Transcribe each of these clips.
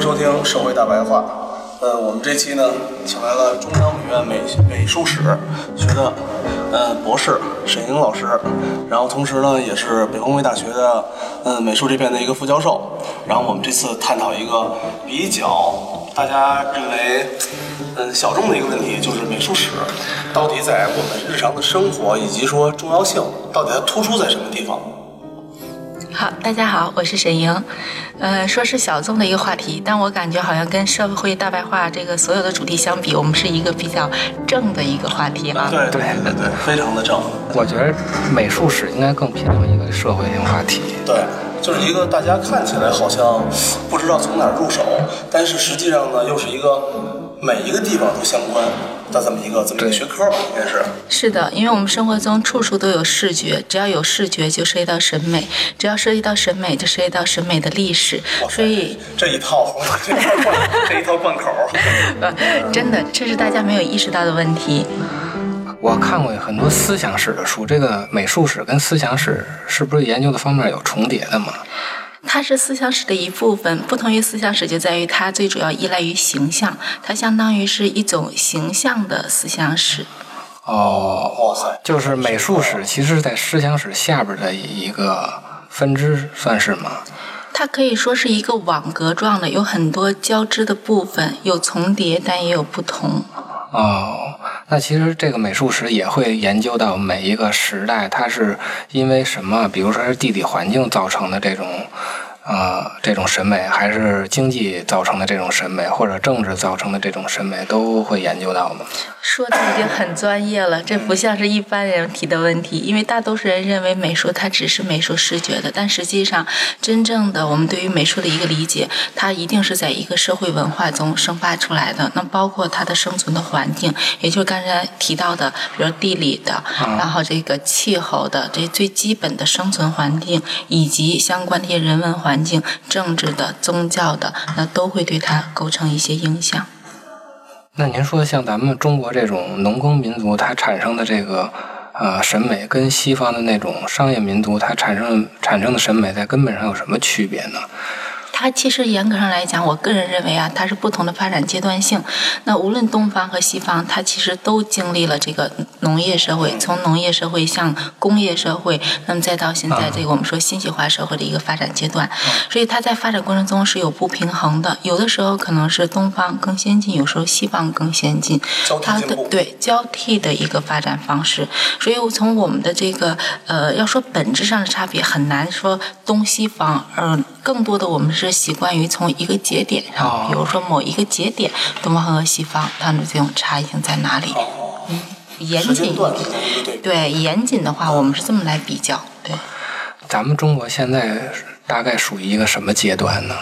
收听《社会大白话》。呃，我们这期呢，请来了中央美院美美术史学的呃博士沈莹老师，然后同时呢，也是北工卫大学的呃美术这边的一个副教授。然后我们这次探讨一个比较大家认为嗯小众的一个问题，就是美术史到底在我们日常的生活以及说重要性，到底它突出在什么地方？好，大家好，我是沈莹。呃，说是小众的一个话题，但我感觉好像跟社会大白话这个所有的主题相比，我们是一个比较正的一个话题啊。对对对对，非常的正。我觉得美术史应该更偏向一个社会性话题。对，就是一个大家看起来好像不知道从哪儿入手，但是实际上呢，又是一个每一个地方都相关的这么一个这么一个学科吧，应该是。是的，因为我们生活中处处都有视觉，只要有视觉就涉及到审美，只要涉及到审美就涉及到审美的历史，所以这一套这一套贯这一套贯口，呃，真的这是大家没有意识到的问题。我看过很多思想史的书，这个美术史跟思想史是不是研究的方面有重叠的嘛？它是思想史的一部分，不同于思想史就在于它最主要依赖于形象，它相当于是一种形象的思想史。哦，哇塞，就是美术史其实是在思想史下边的一个分支，算是吗？它可以说是一个网格状的，有很多交织的部分，有重叠，但也有不同。哦，那其实这个美术史也会研究到每一个时代，它是因为什么？比如说是地理环境造成的这种，呃，这种审美，还是经济造成的这种审美，或者政治造成的这种审美，都会研究到吗？说的已经很专业了，这不像是一般人提的问题，因为大多数人认为美术它只是美术视觉的，但实际上，真正的我们对于美术的一个理解，它一定是在一个社会文化中生发出来的，那包括它的生存的环境，也就是刚才提到的，比如地理的，然后这个气候的，这最基本的生存环境，以及相关的一些人文环境、政治的、宗教的，那都会对它构成一些影响。那您说，像咱们中国这种农耕民族，它产生的这个呃审美，跟西方的那种商业民族，它产生产生的审美，在根本上有什么区别呢？它其实严格上来讲，我个人认为啊，它是不同的发展阶段性。那无论东方和西方，它其实都经历了这个农业社会，从农业社会向工业社会，那么再到现在这个我们说信息化社会的一个发展阶段。所以它在发展过程中是有不平衡的，有的时候可能是东方更先进，有时候西方更先进，它的对交替的一个发展方式。所以从我们的这个呃，要说本质上的差别，很难说东西方，嗯、更多的我们是习惯于从一个节点上，比如说某一个节点，东方和西方它们这种差异性在哪里？嗯，严谨一点，对严谨的话，我们是这么来比较。对，咱们中国现在大概属于一个什么阶段呢？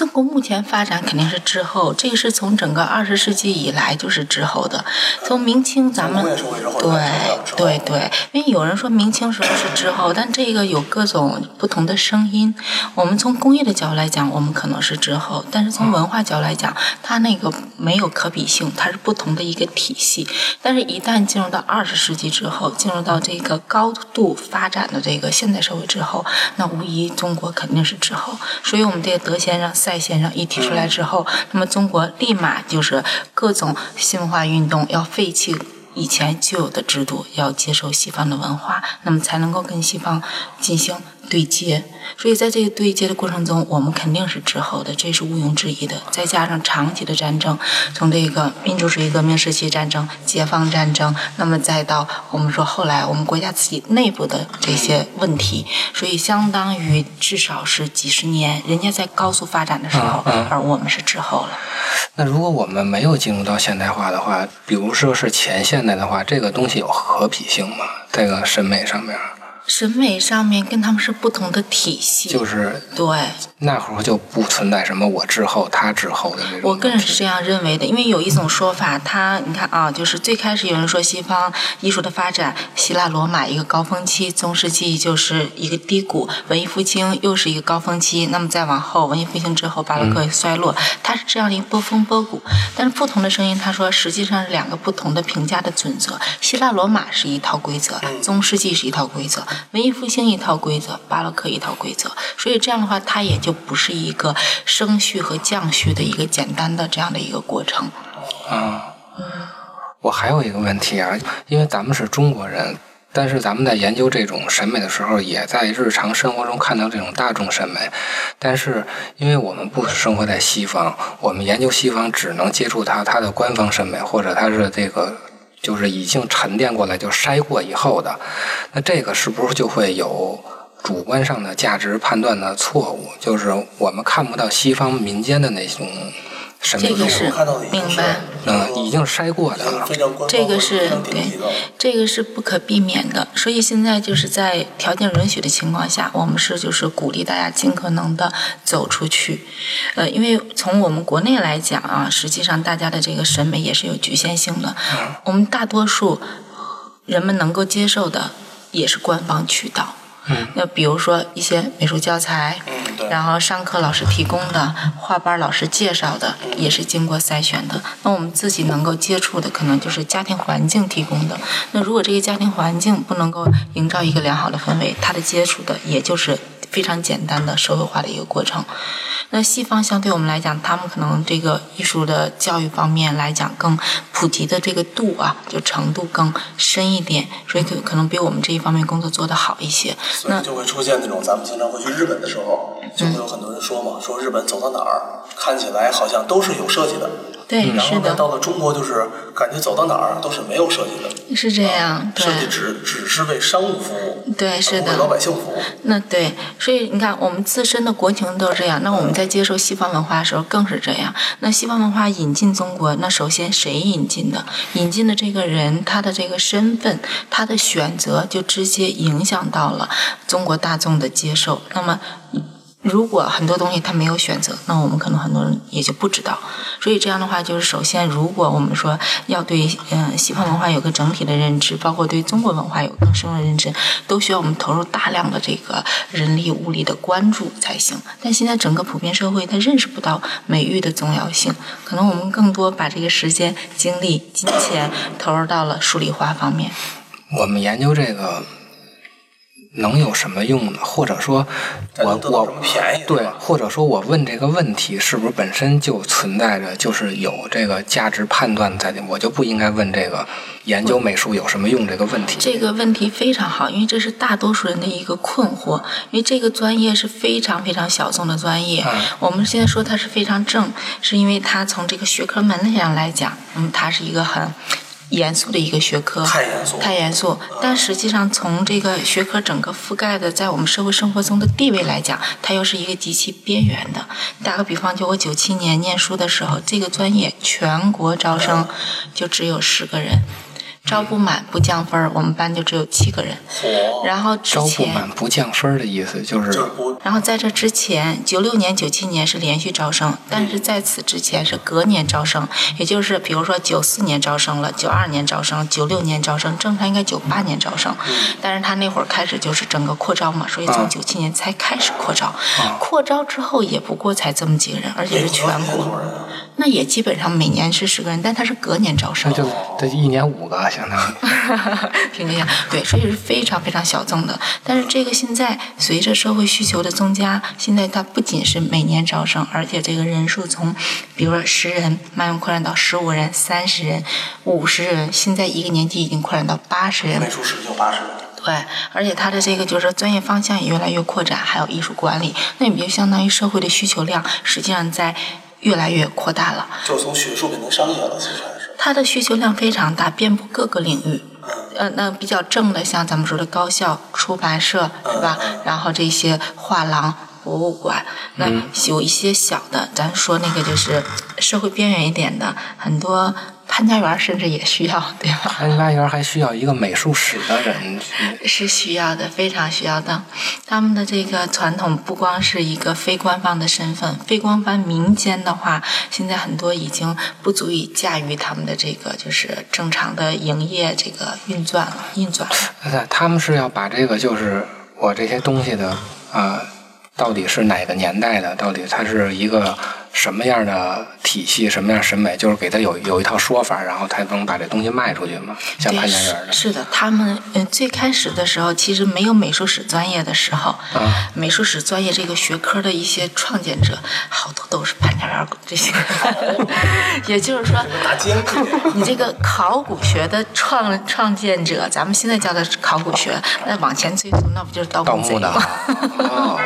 中国目前发展肯定是滞后，这个是从整个二十世纪以来就是滞后的。从明清咱们对对对，因为有人说明清时候是滞后，但这个有各种不同的声音。我们从工业的角度来讲，我们可能是滞后，但是从文化角度来讲，它那个没有可比性，它是不同的一个体系。但是，一旦进入到二十世纪之后，进入到这个高度发展的这个现代社会之后，那无疑中国肯定是滞后。所以我们这个德先生。赛先生一提出来之后，那么中国立马就是各种新文化运动要废弃以前旧有的制度，要接受西方的文化，那么才能够跟西方进行对接。所以在这个对接的过程中，我们肯定是滞后的，这是毋庸置疑的。再加上长期的战争，从这个民主主义革命时期战争、解放战争，那么再到我们说后来我们国家自己内部的这些问题，所以相当于至少是几十年，人家在高速发展的时候，而我们是滞后了。那如果我们没有进入到现代化的话，比如说是前现代的话，这个东西有可比性吗？这个审美上面？审美上面跟他们是不同的体系，就是对那会儿就不存在什么我滞后他滞后的。我个人是这样认为的，因为有一种说法，他你看啊，就是最开始有人说西方艺术的发展，希腊罗马一个高峰期，中世纪就是一个低谷，文艺复兴又是一个高峰期，那么再往后文艺复兴之后巴洛克衰落，它是这样的一个波峰波谷。但是不同的声音，他说实际上是两个不同的评价的准则，希腊罗马是一套规则，中世纪是一套规则。文艺复兴一套规则，巴洛克一套规则，所以这样的话，它也就不是一个升序和降序的一个简单的这样的一个过程。啊，我还有一个问题啊，因为咱们是中国人，但是咱们在研究这种审美的时候，也在日常生活中看到这种大众审美，但是因为我们不生活在西方，我们研究西方只能接触它它的官方审美，或者它是这个。就是已经沉淀过来，就筛过以后的，那这个是不是就会有主观上的价值判断的错误？就是我们看不到西方民间的那种。这个是明白，嗯，已经筛过的了。这个是对，这个是不可避免的。所以现在就是在条件允许的情况下，我们是就是鼓励大家尽可能的走出去。呃，因为从我们国内来讲啊，实际上大家的这个审美也是有局限性的。我们大多数人们能够接受的也是官方渠道。那比如说一些美术教材，然后上课老师提供的，画班老师介绍的，也是经过筛选的。那我们自己能够接触的，可能就是家庭环境提供的。那如果这个家庭环境不能够营造一个良好的氛围，他的接触的也就是非常简单的社会化的一个过程。那西方相对我们来讲，他们可能这个艺术的教育方面来讲更普及的这个度啊，就程度更深一点，所以可可能比我们这一方面工作做得好一些。那就会出现那种咱们经常会去日本的时候，就会有很多人说嘛，说日本走到哪儿看起来好像都是有设计的。对，然后呢，到了中国就是感觉走到哪儿都是没有设计的，是这样，设计只只是为商务服务，对，是的，为老百姓服务。那对，所以你看，我们自身的国情都是这样，那我们在接受西方文化的时候更是这样。那西方文化引进中国，那首先谁引进的？引进的这个人，他的这个身份，他的选择，就直接影响到了中国大众的接受。那么。如果很多东西他没有选择，那我们可能很多人也就不知道。所以这样的话，就是首先，如果我们说要对嗯西方文化有个整体的认知，包括对中国文化有更深的认知，都需要我们投入大量的这个人力物力的关注才行。但现在整个普遍社会他认识不到美育的重要性，可能我们更多把这个时间、精力、金钱投入到了数理化方面。我们研究这个。能有什么用呢？或者说，我我对，或者说我问这个问题，是不是本身就存在着就是有这个价值判断在里？我就不应该问这个研究美术有什么用这个问题。这个问题非常好，因为这是大多数人的一个困惑。因为这个专业是非常非常小众的专业。我们现在说它是非常正，是因为它从这个学科门类上来讲，嗯，它是一个很。严肃的一个学科，太严肃，太严肃。但实际上，从这个学科整个覆盖的，在我们社会生活中的地位来讲，它又是一个极其边缘的。打个比方，就我九七年念书的时候，这个专业全国招生就只有十个人。招不满不降分我们班就只有七个人。然后之前招不满不降分的意思就是。然后在这之前，九六年、九七年是连续招生，但是在此之前是隔年招生，也就是比如说九四年招生了，九二年招生，九六年招生，正常应该九八年招生。但是他那会儿开始就是整个扩招嘛，所以从九七年才开始扩招。扩招之后也不过才这么几个人，而且是全国。那也基本上每年是十个人，但他是隔年招生。那就这一年五个。相当于，听一下，对，所以是非常非常小众的。但是这个现在随着社会需求的增加，现在它不仅是每年招生，而且这个人数从，比如说十人慢慢扩展到十五人、三十人、五十人，现在一个年级已经扩展到八十人。美术史就八十人。对，而且它的这个就是专业方向也越来越扩展，还有艺术管理，那也就相当于社会的需求量实际上在越来越扩大了。就从学术变成商业了，其实。它的需求量非常大，遍布各个领域。呃，那比较正的，像咱们说的高校、出版社，是吧？然后这些画廊、博物馆，那有一些小的，咱说那个就是社会边缘一点的，很多潘家园甚至也需要，对吧？潘家园还需要一个美术史的人，是需要的，非常需要的。他们的这个传统不光是一个非官方的身份，非官方民间的话，现在很多已经不足以驾驭他们的这个就是正常的营业这个运转了，运转了。他们是要把这个就是我这些东西的啊。到底是哪个年代的？到底它是一个什么样的体系？什么样审美？就是给他有有一套说法，然后才能把这东西卖出去嘛？像潘家园的。是的，他们嗯，最开始的时候其实没有美术史专业的时候，美术史专业这个学科的一些创建者，好多都是潘家园这些。也就是说，你这个考古学的创创建者，咱们现在叫的考古学，那往前追溯，那不就是盗墓贼吗？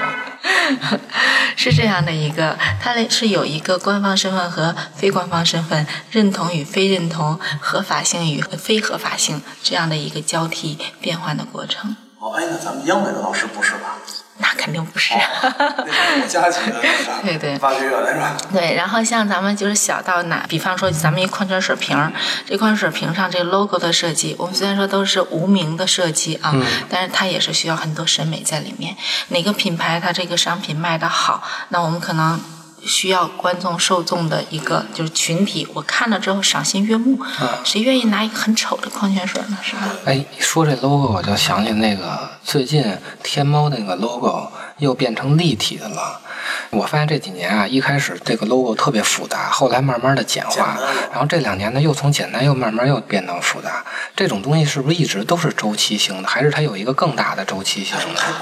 是这样的一个，它是有一个官方身份和非官方身份，认同与非认同，合法性与非合法性这样的一个交替变换的过程。哦，哎，那咱们央美的老师不是吧？那肯定不是，国家级的对对挖掘员是吧？对，然后像咱们就是小到哪，比方说咱们一矿泉水瓶，这矿泉水瓶上这 logo 的设计，我们虽然说都是无名的设计啊，但是它也是需要很多审美在里面。哪个品牌它这个商品卖的好，那我们可能。需要观众受众的一个就是群体，我看了之后赏心悦目，谁愿意拿一个很丑的矿泉水呢？是吧？哎，说这 logo 我就想起那个最近天猫那个 logo 又变成立体的了。我发现这几年啊，一开始这个 logo 特别复杂，后来慢慢的简化，然后这两年呢又从简单又慢慢又变到复杂。这种东西是不是一直都是周期性的，还是它有一个更大的周期性？太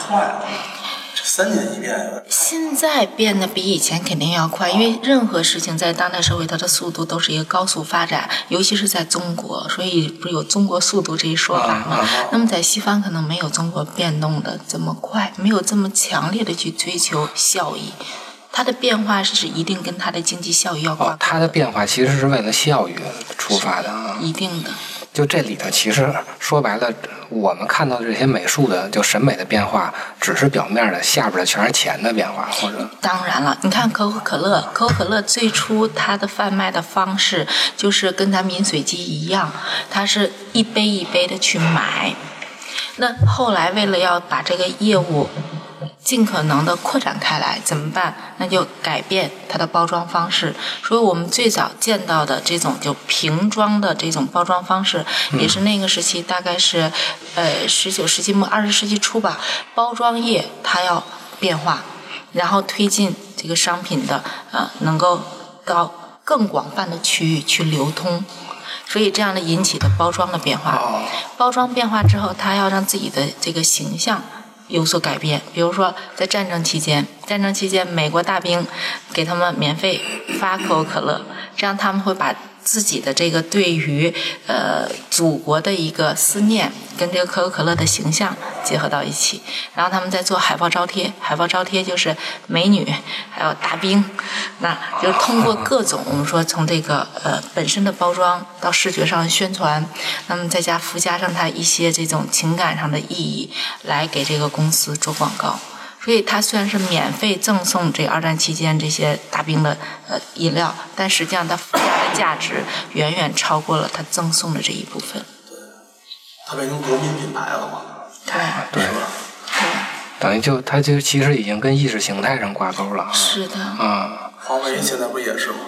快了。三年一变，现在变得比以前肯定要快，因为任何事情在当代社会，它的速度都是一个高速发展，尤其是在中国，所以不是有“中国速度”这一说法吗？那么在西方可能没有中国变动的这么快，没有这么强烈的去追求效益，它的变化是一定跟它的经济效益要挂钩。它的变化其实是为了效益出发的啊，一定的。就这里头，其实说白了，我们看到的这些美术的就审美的变化，只是表面的，下边的全是钱的变化，或者。当然了，你看可口可乐，可口可乐最初它的贩卖的方式就是跟咱饮水机一样，它是一杯一杯的去买。那后来为了要把这个业务。尽可能的扩展开来，怎么办？那就改变它的包装方式。所以我们最早见到的这种就瓶装的这种包装方式，也是那个时期，大概是呃十九世纪末二十世纪初吧。包装业它要变化，然后推进这个商品的呃能够到更广泛的区域去流通，所以这样的引起的包装的变化。包装变化之后，它要让自己的这个形象。有所改变，比如说在战争期间，战争期间美国大兵给他们免费发可口可乐，这样他们会把。自己的这个对于呃祖国的一个思念，跟这个可口可乐的形象结合到一起，然后他们在做海报招贴，海报招贴就是美女，还有大兵，那就是通过各种我们说从这个呃本身的包装到视觉上宣传，那么再加附加上它一些这种情感上的意义，来给这个公司做广告。所以它虽然是免费赠送这二战期间这些大兵的呃饮料，但实际上它附加的价值远远超过了它赠送的这一部分。对，它变成国民品牌了嘛？对，对，对，等于就它就其实已经跟意识形态上挂钩了。是的。啊。华为现在不也是吗？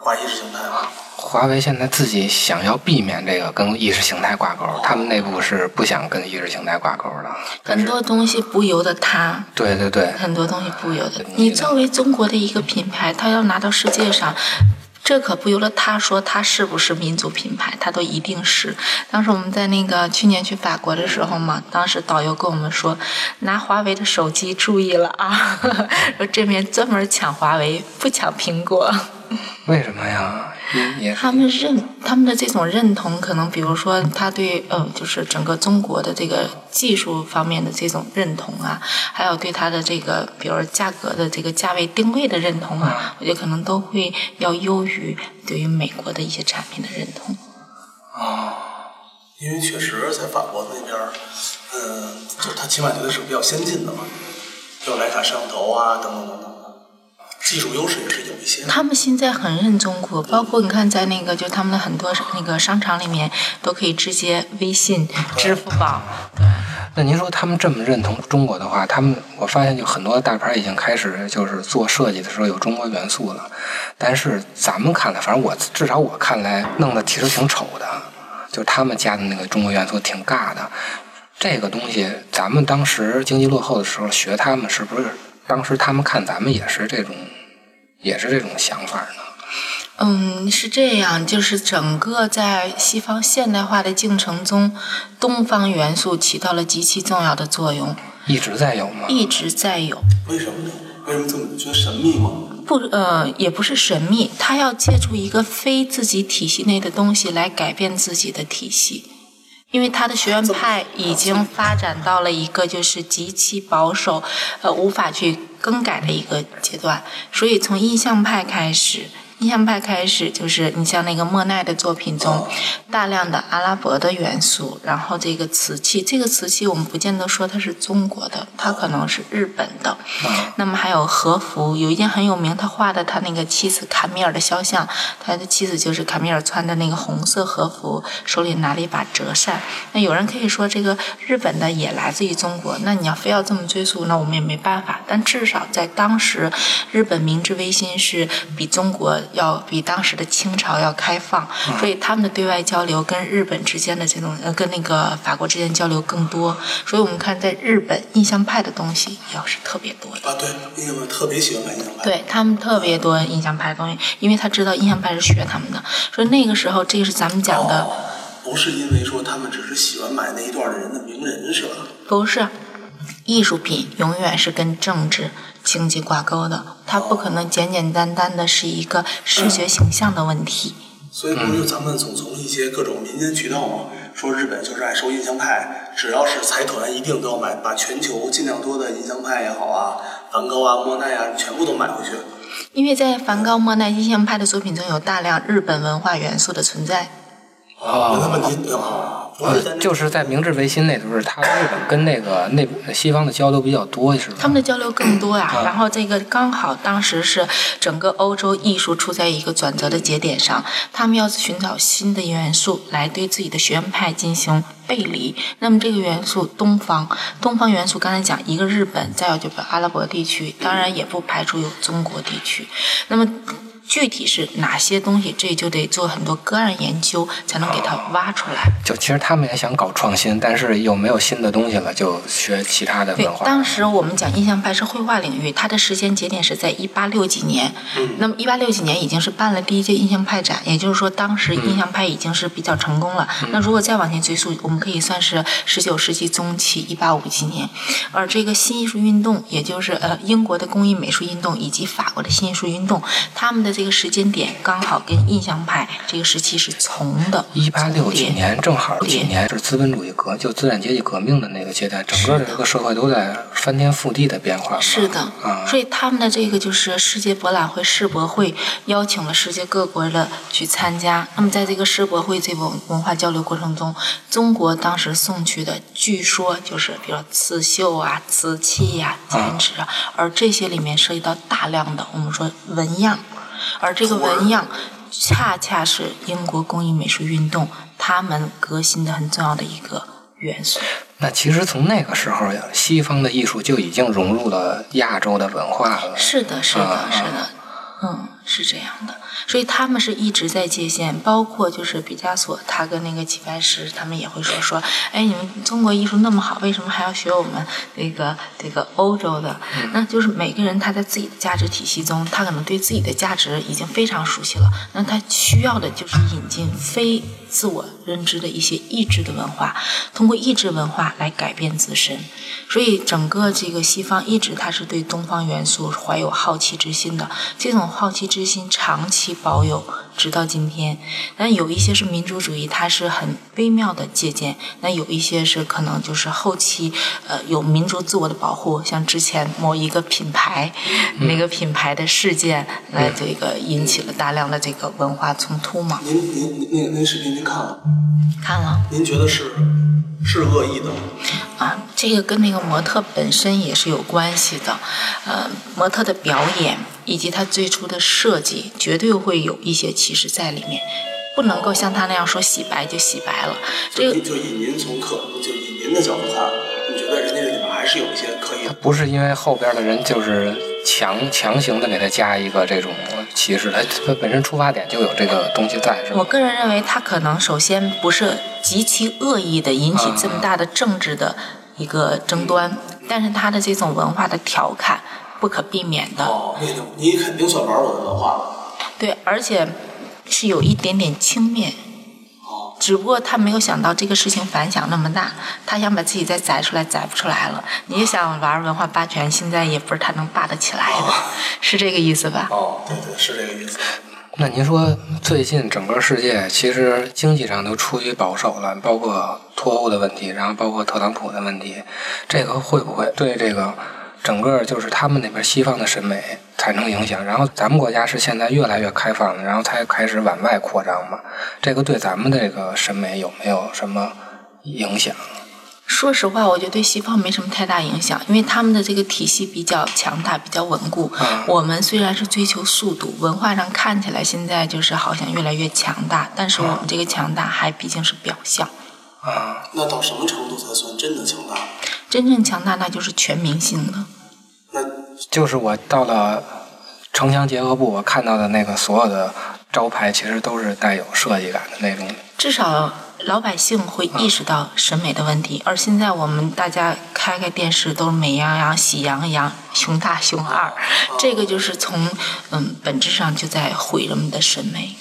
挂意识形态吗？华为现在自己想要避免这个跟意识形态挂钩，他们内部是不想跟意识形态挂钩的。很多东西不由得他。对对对。很多东西不由得你。作为中国的一个品牌，他要拿到世界上，这可不由得他说他是不是民族品牌，他都一定是。当时我们在那个去年去法国的时候嘛，当时导游跟我们说，拿华为的手机注意了啊，说这边专门抢华为，不抢苹果。为什么呀？嗯，也他们认他们的这种认同，可能比如说他对呃，就是整个中国的这个技术方面的这种认同啊，还有对它的这个，比如价格的这个价位定位的认同啊，我觉得可能都会要优于对于美国的一些产品的认同。因为确实在法国那边儿，嗯，就它起码觉得是比较先进的嘛，有徕卡摄像头啊，等等等等的，技术优势也是有一些。他们现在很认中国，包括你看在那个就他们的很多那个商场里面都可以直接微信、支付宝，对那您说他们这么认同中国的话，他们我发现就很多大牌已经开始就是做设计的时候有中国元素了，但是咱们看来，反正我至少我看来弄的其实挺丑的，就他们加的那个中国元素挺尬的。这个东西咱们当时经济落后的时候学他们，是不是当时他们看咱们也是这种也是这种想法呢？嗯，是这样，就是整个在西方现代化的进程中，东方元素起到了极其重要的作用，一直在有吗？一直在有。为什么呢？为什么这么觉得神秘吗？不，呃，也不是神秘，他要借助一个非自己体系内的东西来改变自己的体系，因为他的学院派已经发展到了一个就是极其保守，呃，无法去更改的一个阶段，所以从印象派开始。印象派开始就是你像那个莫奈的作品中，大量的阿拉伯的元素，然后这个瓷器，这个瓷器我们不见得说它是中国的，它可能是日本的。那么还有和服，有一件很有名，他画的他那个妻子卡米尔的肖像，他的妻子就是卡米尔穿的那个红色和服，手里拿了一把折扇。那有人可以说这个日本的也来自于中国，那你要非要这么追溯，那我们也没办法。但至少在当时，日本明治维新是比中国要比当时的清朝要开放，所以他们的对外交流跟日本之间的这种呃跟那个法国之间交流更多。所以我们看在日本印象派的东西要是特别多的。啊，对，印象派特别喜欢买印象派。对他们特别多印象派的东西，因为他知道印象派是学他们的，所以那个时候这个是咱们讲的，哦，不是因为说他们只是喜欢买那一段的人的名人是吧？不是艺术品永远是跟政治、经济挂钩的，它不可能简简单单的是一个视觉形象的问题。所以不就咱们总从一些各种民间渠道嘛，说日本就是爱收印象派，只要是财团一定都要买，把全球尽量多的印象派也好啊，梵高啊、莫奈啊，全部都买回去。因为在梵高、莫奈印象派的作品中有大量日本文化元素的存在。哦，那问题啊，不是呃，就是在明治维新那时候，他日本跟那个 那西方的交流比较多，是吧？他们的交流更多呀、嗯然后这个刚好当时是整个欧洲艺术处在一个转折的节点上，他们要寻找新的元素来对自己的学院派进行背离。那么这个元素东方，东方元素刚才讲一个日本，再有就是阿拉伯地区，当然也不排除有中国地区。那么具体是哪些东西，这就得做很多个案研究，才能给它挖出来。就其实他们也想搞创新，但是又没有新的东西了，就学其他的对文，化。当时我们讲印象派是绘画领域，它的时间节点是在一八六几年。那么一八六几年已经是办了第一届印象派展，也就是说当时印象派已经是比较成功了。那如果再往前追溯，我们可以算是十九世纪中期一八五几年。而这个新艺术运动，也就是呃英国的工艺美术运动以及法国的新艺术运动，他们的这个时间点刚好跟印象派这个时期是重的。一八六几年正好几年是资本主义革，就资产阶级革命的那个阶段，整个这个社会都在翻天覆地的变化。是的，啊，所以他们的这个就是世界博览会世博会邀请了世界各国的去参加。那么在这个世博会这个文化交流过程中，中国当时送去的，据说就是比如刺绣啊、瓷器呀、剪纸啊，而这些里面涉及到大量的我们说纹样，而这个纹样。恰恰是英国工艺美术运动他们革新的很重要的一个元素。那其实从那个时候呀，西方的艺术就已经融入了亚洲的文化了。是的，是的啊，是的，嗯，是这样的。所以他们是一直在界限，包括就是毕加索，他跟那个齐白石，他们也会说说，哎，你们中国艺术那么好，为什么还要学我们那个这个欧洲的？那就是每个人他在自己的价值体系中，他可能对自己的价值已经非常熟悉了，那他需要的就是引进非自我认知的一些意志的文化，通过意志文化来改变自身。所以整个这个西方一直他是对东方元素怀有好奇之心的，这种好奇之心长期保有，直到今天。但有一些是民族主义，它是很微妙的借鉴；那有一些是可能就是后期呃有民族自我的保护，像之前某一个品牌、那个品牌的事件，来这个引起了大量的这个文化冲突嘛。您您您那那视频您看了？看了。您觉得是是恶意的吗？啊，这个跟那个模特本身也是有关系的，呃，模特的表演以及他最初的设计，绝对会有一些歧视在里面，不能够像他那样说洗白就洗白了。这个就以您从客，就以您的角度看，你觉得人家这里面还是有一些刻意的？不是因为后边的人就是强强行的给他加一个这种歧视，他他本身出发点就有这个东西在，是吧？我个人认为，他可能首先不是极其恶意的引起这么大的政治的一个争端，但是他的这种文化的调侃不可避免的。哦，你你肯定算玩我的文化了。对，而且是有一点点轻蔑。只不过他没有想到这个事情反响那么大，他想把自己再宰出来，宰不出来了。你想玩文化霸权，现在也不是他能霸得起来的，是这个意思吧？哦，对对，是这个意思。那您说，最近整个世界其实经济上都处于保守了，包括脱欧的问题，然后包括特朗普的问题，这个会不会对这个整个就是他们那边西方的审美产生影响？然后咱们国家是现在越来越开放了，然后才开始往外扩张嘛？这个对咱们的这个审美有没有什么影响？说实话，我觉得对西方没什么太大影响，因为他们的这个体系比较强大，比较稳固。嗯我们虽然是追求速度，文化上看起来现在就是好像越来越强大，但是我们这个强大还毕竟是表象。啊，那到什么程度才算真的强大？真正强大那就是全民性的。那就是我到了城乡结合部，我看到的那个所有的招牌，其实都是带有设计感的那种。至少老百姓会意识到审美的问题，而现在我们大家开开电视都是美羊羊、喜羊羊、熊大熊二，这个就是从嗯本质上就在毁人们的审美。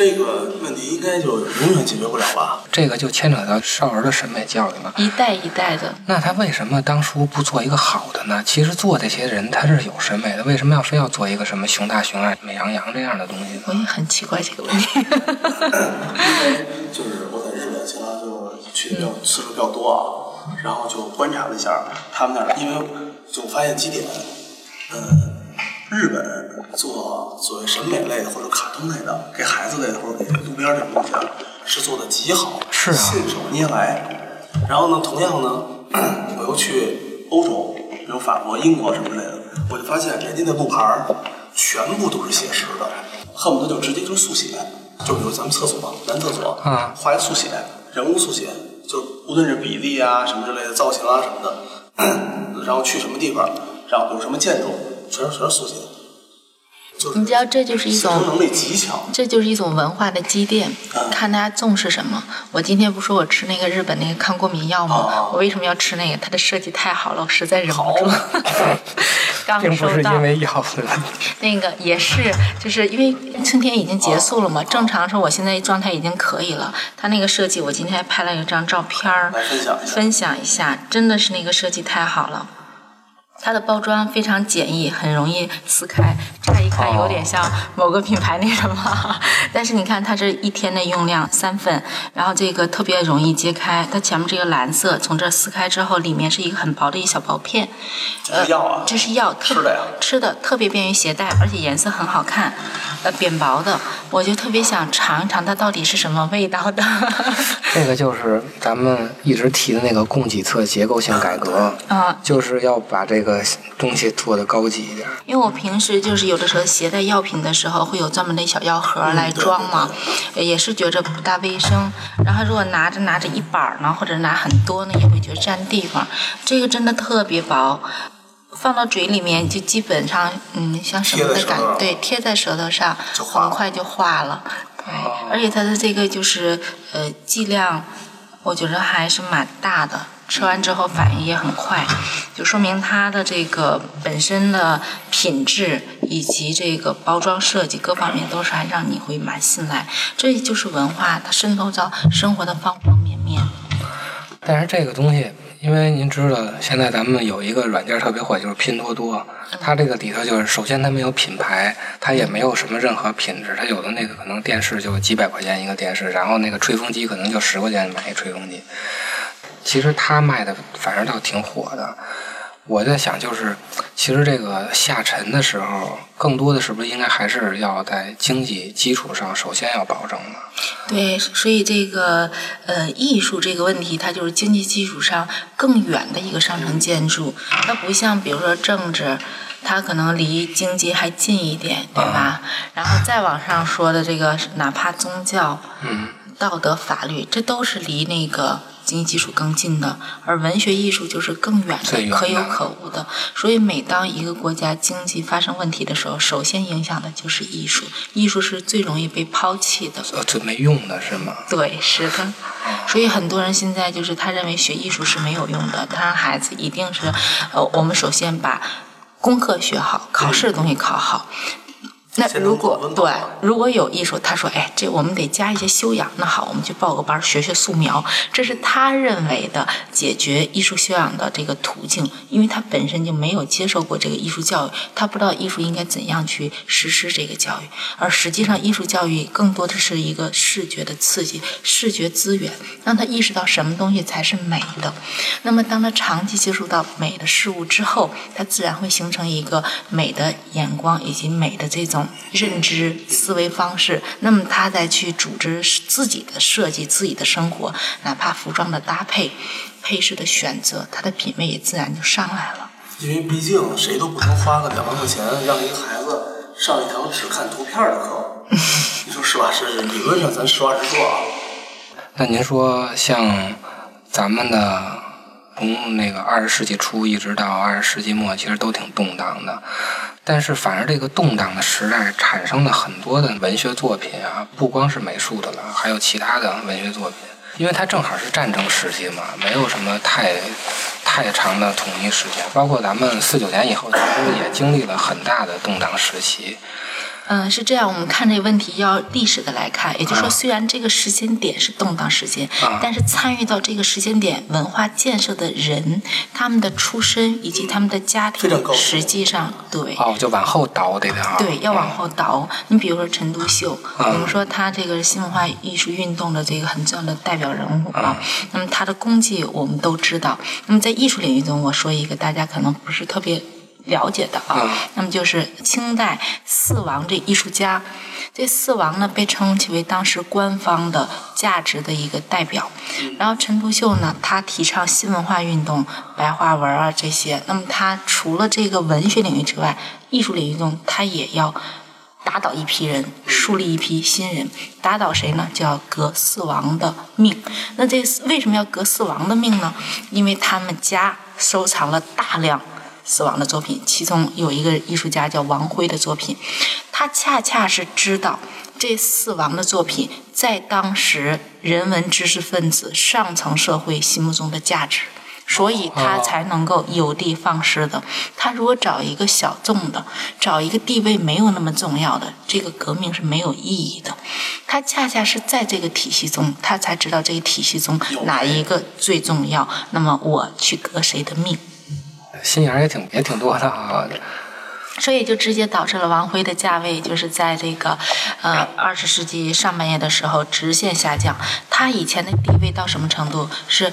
这个问题应该就永远解决不了吧？这个就牵扯到少儿的审美教育了。一代一代的，那他为什么当初不做一个好的呢？其实做这些人他是有审美的，为什么要非要做一个什么熊大熊二、美羊羊这样的东西呢？我也很奇怪这个问题。因为就是我在日本其他就去的比较次数比较多啊，然后就观察了一下他们那儿，因为就发现几点，嗯，日本做所谓审美类的或者卡通类的，给孩子类的或者给路边这种东西啊，是做的极好，是啊信手拈来。然后呢，同样呢，我又去欧洲，比如法国、英国什么之类的，我就发现人家的路牌儿全部都是写实的，恨不得就直接就是速写。就比如咱们厕所，男厕所，啊画一速写，人物速写，就无论是比例啊什么之类的造型啊什么的，然后去什么地方，然后有什么建筑，全是全是速写。就是你知道，这就是一种能力极强。这就是一种文化的积淀，看大家重视什么。我今天不说我吃那个日本那个抗过敏药吗？哦我为什么要吃那个？它的设计太好了，我实在忍不住。刚并不收到是因为药的问题。那个也是，就是因为春天已经结束了嘛，正常说我现在状态已经可以了。它那个设计，我今天还拍了一张照片儿来分享一下分享一下，真的是那个设计太好了。它的包装非常简易，很容易撕开，乍一看有点像某个品牌那什么，但是你看它这一天的用量三份，然后这个特别容易揭开，它前面这个蓝色从这撕开之后，里面是一个很薄的一小薄片，这是药啊这是药，特吃的呀吃的特别便于携带，而且颜色很好看，呃，扁薄的，我就特别想尝一尝它到底是什么味道的。这个就是咱们一直提的那个供给侧结构性改革，啊，就是要把这个东西做的高级一点。因为我平时就是有的时候携带药品的时候，会有专门的小药盒来装嘛，也是觉着不大卫生。然后如果拿着拿着一板儿呢，或者拿很多呢，也会觉得占地方。这个真的特别薄，放到嘴里面就基本上，嗯，像什么的感对，贴在舌头上，很快就化了。对，而且它的这个就是呃剂量，我觉得还是蛮大的。吃完之后反应也很快，就说明它的这个本身的品质以及这个包装设计各方面都是还让你会蛮信赖。这就是文化，它渗透到生活的方方面面。但是这个东西因为您知道，现在咱们有一个软件特别火，就是拼多多。它这个里头就是，首先它没有品牌，它也没有什么任何品质。它有的那个可能电视就几百块钱一个电视，然后那个吹风机可能就十块钱买一吹风机。其实他卖的反正倒挺火的。我在想，就是其实这个下沉的时候，更多的是不是应该还是要在经济基础上首先要保证呢？对，所以这个呃艺术这个问题，它就是经济基础上更远的一个上层建筑，它不像比如说政治，它可能离经济还近一点，对吧？然后再往上说的这个，哪怕宗教、道德、法律，这都是离那个。经济基础更近的，而文学艺术就是更远的，可有可无的。所以，每当一个国家经济发生问题的时候，首先影响的就是艺术。艺术是最容易被抛弃的，呃，最没用的是吗？对，是的。所以很多人现在就是他认为学艺术是没有用的，他让孩子一定是，呃，我们首先把功课学好，考试的东西考好。那如果对，如果有艺术，他说：“哎，这我们得加一些修养。”那好，我们去报个班学学素描。这是他认为的解决艺术修养的这个途径，因为他本身就没有接受过这个艺术教育，他不知道艺术应该怎样去实施这个教育。而实际上，艺术教育更多的是一个视觉的刺激，视觉资源，让他意识到什么东西才是美的。那么，当他长期接触到美的事物之后，他自然会形成一个美的眼光以及美的这种。认知思维方式，那么他再去组织自己的设计、自己的生活，哪怕服装的搭配、配饰的选择，他的品味也自然就上来了。因为毕竟谁都不能花个两万块钱让一个孩子上一堂只看图片的课，你说是吧？是理论上咱实话实说啊。那您说像咱们的从那个二十世纪初一直到二十世纪末，其实都挺动荡的。但是，反而这个动荡的时代产生了很多的文学作品啊，不光是美术的了，还有其他的文学作品。因为它正好是战争时期嘛，没有什么太太长的统一时间。包括咱们四九年以后，其实也经历了很大的动荡时期。嗯，是这样。我们看这个问题要历史的来看，也就是说，虽然这个时间点是动荡时间，但是参与到这个时间点文化建设的人，他们的出身以及他们的家庭，实际上对哦，就往后倒得的对，要往后倒。你比如说陈独秀，我们说他这个新文化艺术运动的这个很重要的代表人物啊。那么他的功绩我们都知道。那么在艺术领域中，我说一个大家可能不是特别。了解的啊，那么就是清代四王这艺术家，这四王呢被称其为当时官方的价值的一个代表。然后陈独秀呢，他提倡新文化运动、白话文啊这些。那么他除了这个文学领域之外，艺术领域中他也要打倒一批人，树立一批新人。打倒谁呢？就要革四王的命。那这为什么要革四王的命呢？因为他们家收藏了大量。死亡的作品，其中有一个艺术家叫王辉的作品，他恰恰是知道这死亡的作品在当时人文知识分子上层社会心目中的价值，所以他才能够有的放矢的。他如果找一个小众的，找一个地位没有那么重要的，这个革命是没有意义的。他恰恰是在这个体系中，他才知道这个体系中哪一个最重要。那么我去革谁的命？心眼也挺也挺多的啊，所以就直接导致了王辉的价位就是在这个呃二十世纪上半叶的时候直线下降。他以前的地位到什么程度？是。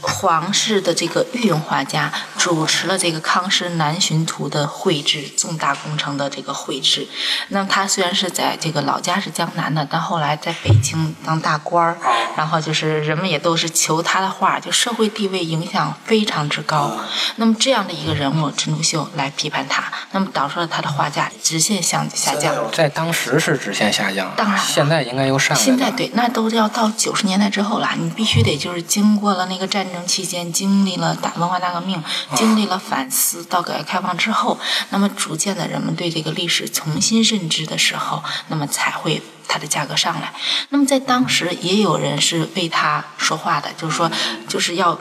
皇室的这个御用画家主持了这个康师南巡图的绘制，重大工程的这个绘制。那么他虽然是在这个老家是江南的，但后来在北京当大官儿，然后就是人们也都是求他的画，就社会地位影响非常之高。那么这样的一个人物陈独秀来批判他，那么导致了他的画价直线向下降。在当时是直线下降，当然现在应该又上来。现在对，那都要到九十年代之后了，你必须得就是经过了那个战。战争期间经历了大文化大革命，经历了反思，到改革开放之后，那么逐渐的人们对这个历史重新认知的时候，那么才会它的价格上来。那么在当时也有人是为他说话的，就是说就是要。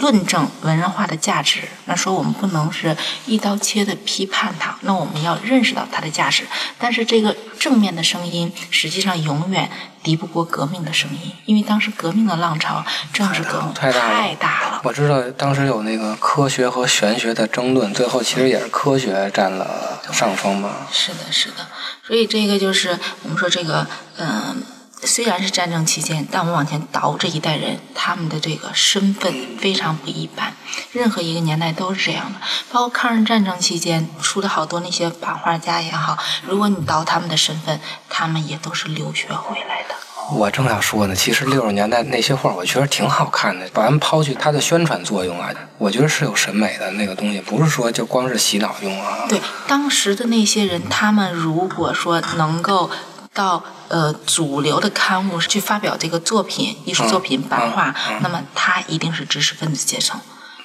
论证文人画的价值，那说我们不能是一刀切的批判它，那我们要认识到它的价值。但是这个正面的声音，实际上永远敌不过革命的声音，因为当时革命的浪潮，政治革命太大了。了。我知道当时有那个科学和玄学的争论，最后其实也是科学占了上风嘛。是的，是的，所以这个就是我们说这个，嗯、虽然是战争期间，但我们往前倒这一代人，他们的这个身份非常不一般。任何一个年代都是这样的，包括抗日战争期间出的好多那些版画家也好，如果你倒他们的身份，他们也都是留学回来的。我正要说呢，其实六十年代那些画，我觉得挺好看的。把咱们抛去它的宣传作用啊，我觉得是有审美的那个东西，不是说就光是洗脑用啊。对，当时的那些人，他们如果说能够到呃主流的刊物去发表这个作品、艺术作品、版画，那么他一定是知识分子阶层。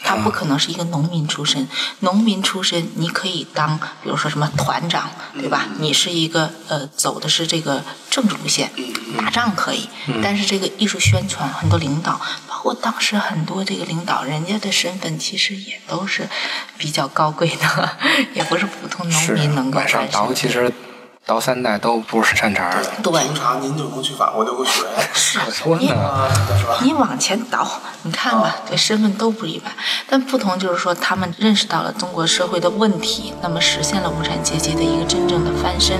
他不可能是一个农民出身，农民出身你可以当，比如说什么团长，对吧？你是一个呃走的是这个政治路线，打仗可以，但是这个艺术宣传，很多领导，包括当时很多这个领导，人家的身份其实也都是比较高贵的，也不是普通农民能够往上完成倒，其实倒三代都不是善茬儿。对平常您就不去法国留个学？是啊，是吧？你往前倒，你看吧，这身份都不一般。但不同就是说，他们认识到了中国社会的问题，那么实现了无产阶级的一个真正的翻身。